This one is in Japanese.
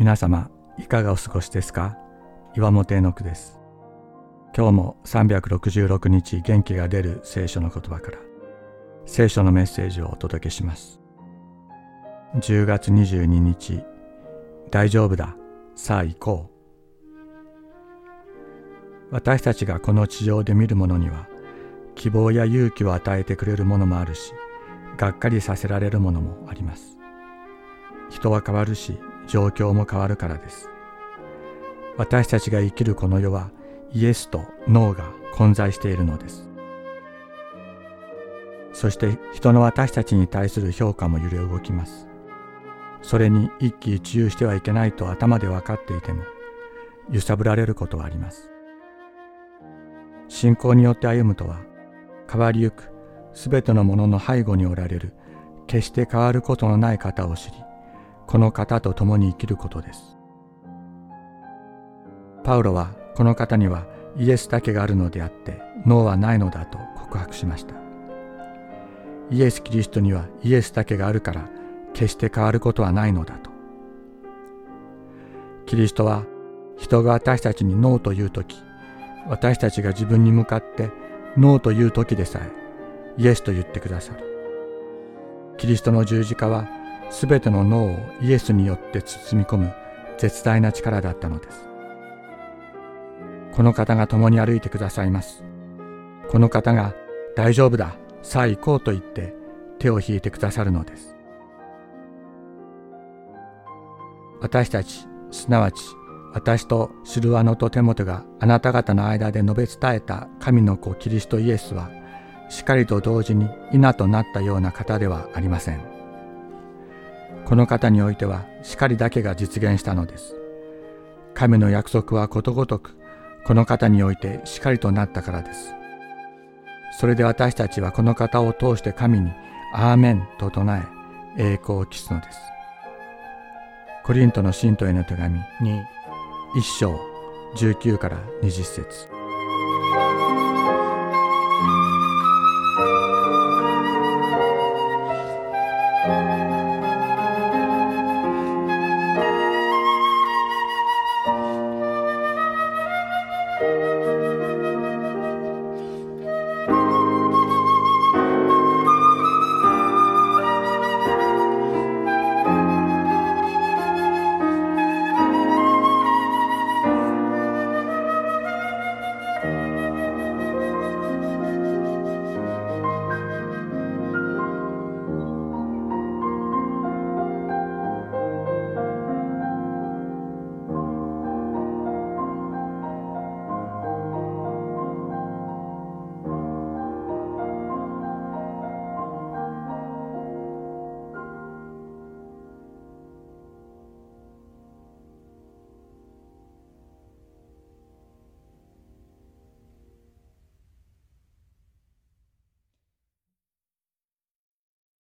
皆様いかがお過ごしですか？岩本絵の句です。今日も366日元気が出る聖書の言葉から聖書のメッセージをお届けします。10月22日大丈夫ださあ行こう。私たちがこの地上で見るものには希望や勇気を与えてくれるものもあるしがっかりさせられるものもあります。人は変わるし状況も変わるからです。私たちが生きるこの世はイエスとノーが混在しているのです。そして人の私たちに対する評価も揺れ動きます。それに一喜一憂してはいけないと頭で分かっていても揺さぶられることはあります。信仰によって歩むとは変わりゆくすべてのものの背後におられる決して変わることのない方を知りこの方と共に生きることです。パウロはこの方にはイエスだけがあるのであって脳はないのだと告白しました。イエス・キリストにはイエスだけがあるから決して変わることはないのだと。キリストは人が私たちにノーという時私たちが自分に向かってノーという時でさえイエスと言ってくださる。キリストの十字架はすべての脳をイエスによって包み込む絶大な力だったのです。この方が共に歩いてくださいます。この方が大丈夫だ、さあ行こうと言って手を引いてくださるのです。私たち、すなわち私とシルワノとテモテがあなた方の間で述べ伝えた神の子キリストイエスは、しっかりと同時に稲となったような方ではありません。この方においては叱りだけが実現したのです。神の約束はことごとくこの方において叱りとなったからです。それで私たちはこの方を通して神にアーメンと唱え栄光を期すのです。コリントの信徒への手紙に一章19から20節